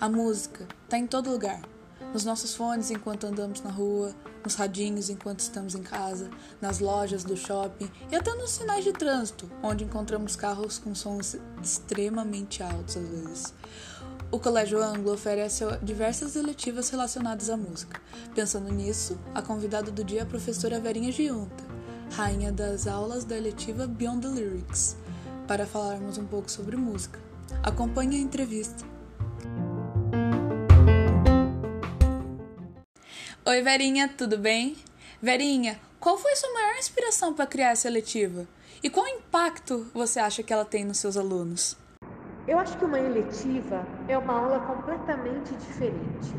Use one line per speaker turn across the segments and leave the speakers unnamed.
A música está em todo lugar. Nos nossos fones enquanto andamos na rua, nos radinhos enquanto estamos em casa, nas lojas do shopping e até nos sinais de trânsito, onde encontramos carros com sons extremamente altos às vezes. O Colégio Anglo oferece diversas eletivas relacionadas à música. Pensando nisso, a convidada do dia é a professora Verinha Giunta, rainha das aulas da eletiva Beyond the Lyrics, para falarmos um pouco sobre música. Acompanhe a entrevista. Oi, Verinha, tudo bem? Verinha, qual foi sua maior inspiração para criar essa eletiva? E qual impacto você acha que ela tem nos seus alunos?
Eu acho que uma eletiva é uma aula completamente diferente.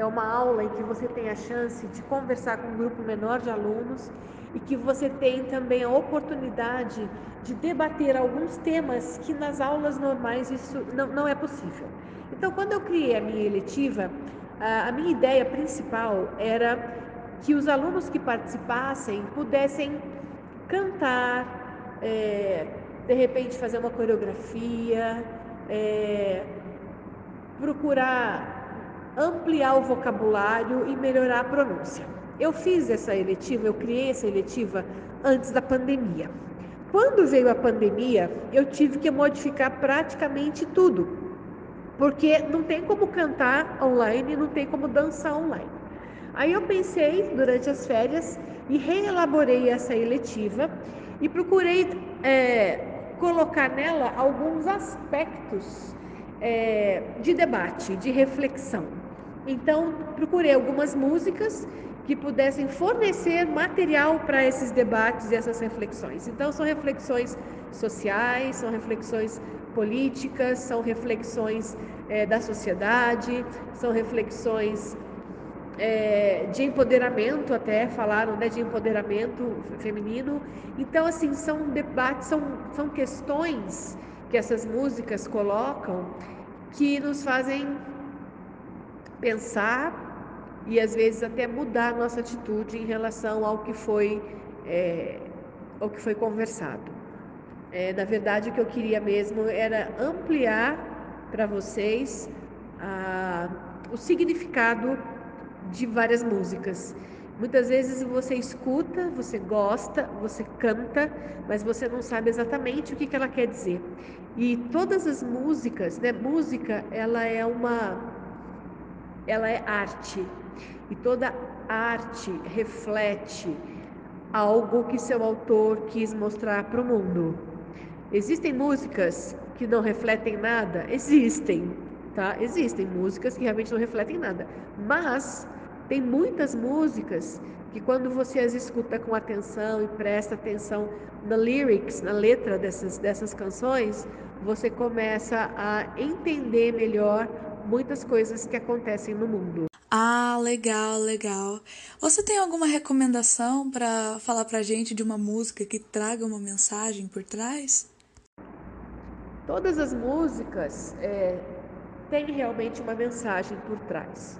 É uma aula em que você tem a chance de conversar com um grupo menor de alunos e que você tem também a oportunidade de debater alguns temas que nas aulas normais isso não, não é possível. Então, quando eu criei a minha eletiva, a minha ideia principal era que os alunos que participassem pudessem cantar, é, de repente fazer uma coreografia, é, procurar ampliar o vocabulário e melhorar a pronúncia. Eu fiz essa eletiva, eu criei essa eletiva antes da pandemia. Quando veio a pandemia, eu tive que modificar praticamente tudo porque não tem como cantar online, não tem como dançar online. Aí eu pensei durante as férias e reelaborei essa eletiva e procurei é, colocar nela alguns aspectos é, de debate, de reflexão. Então, procurei algumas músicas que pudessem fornecer material para esses debates e essas reflexões. Então, são reflexões sociais, são reflexões políticas, são reflexões é, da sociedade, são reflexões é, de empoderamento, até falaram né, de empoderamento feminino. Então, assim, são debates, são, são questões que essas músicas colocam que nos fazem pensar e às vezes até mudar nossa atitude em relação ao que foi, é, ao que foi conversado. É, na verdade, o que eu queria mesmo era ampliar para vocês a, o significado de várias músicas. Muitas vezes você escuta, você gosta, você canta, mas você não sabe exatamente o que, que ela quer dizer. E todas as músicas, né? Música, ela é uma, ela é arte. E toda arte reflete algo que seu autor quis mostrar para o mundo. Existem músicas que não refletem nada? Existem, tá? Existem músicas que realmente não refletem nada. Mas tem muitas músicas que quando você as escuta com atenção e presta atenção na lyrics, na letra dessas, dessas canções, você começa a entender melhor muitas coisas que acontecem no mundo.
Ah, legal, legal. Você tem alguma recomendação para falar pra gente de uma música que traga uma mensagem por trás?
Todas as músicas é, têm realmente uma mensagem por trás.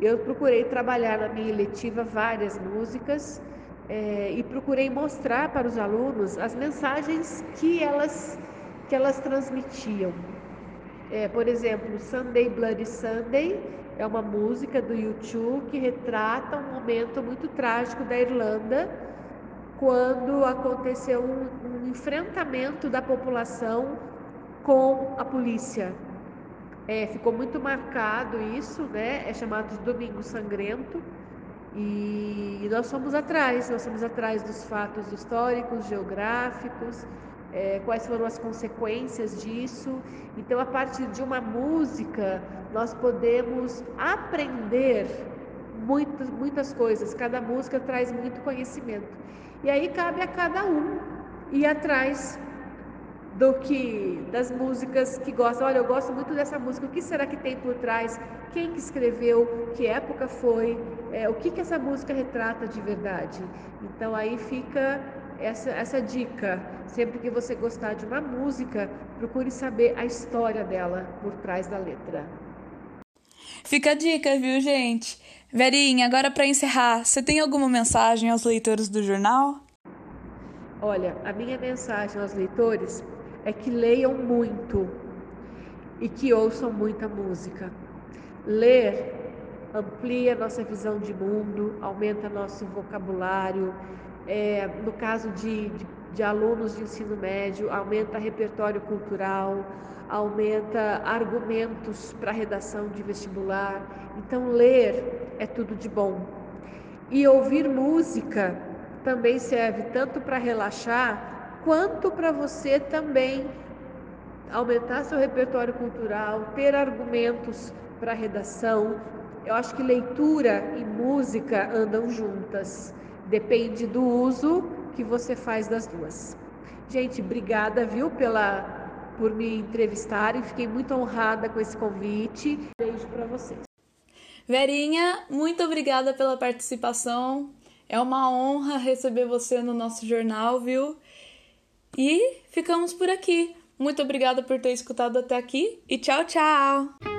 Eu procurei trabalhar na minha letiva várias músicas é, e procurei mostrar para os alunos as mensagens que elas, que elas transmitiam. É, por exemplo, Sunday Bloody Sunday é uma música do YouTube que retrata um momento muito trágico da Irlanda, quando aconteceu um, um enfrentamento da população com a polícia. É, ficou muito marcado isso, né? É chamado de Domingo Sangrento. E nós fomos atrás, nós fomos atrás dos fatos históricos, geográficos, é, quais foram as consequências disso. Então, a partir de uma música, nós podemos aprender muitas, muitas coisas. Cada música traz muito conhecimento. E aí cabe a cada um ir atrás do que das músicas que gostam. Olha, eu gosto muito dessa música. O que será que tem por trás? Quem que escreveu? Que época foi? É, o que que essa música retrata de verdade? Então aí fica essa, essa dica. Sempre que você gostar de uma música, procure saber a história dela por trás da letra.
Fica a dica, viu, gente? Verinha, agora para encerrar, você tem alguma mensagem aos leitores do jornal?
Olha, a minha mensagem aos leitores é que leiam muito e que ouçam muita música. Ler amplia nossa visão de mundo, aumenta nosso vocabulário. É, no caso de, de, de alunos de ensino médio, aumenta repertório cultural, aumenta argumentos para redação de vestibular. Então, ler é tudo de bom. E ouvir música também serve tanto para relaxar quanto para você também aumentar seu repertório cultural, ter argumentos para redação. Eu acho que leitura e música andam juntas. Depende do uso que você faz das duas. Gente, obrigada, viu, pela por me entrevistarem. Fiquei muito honrada com esse convite. Beijo para vocês.
Verinha, muito obrigada pela participação. É uma honra receber você no nosso jornal, viu? E ficamos por aqui. Muito obrigada por ter escutado até aqui e tchau, tchau!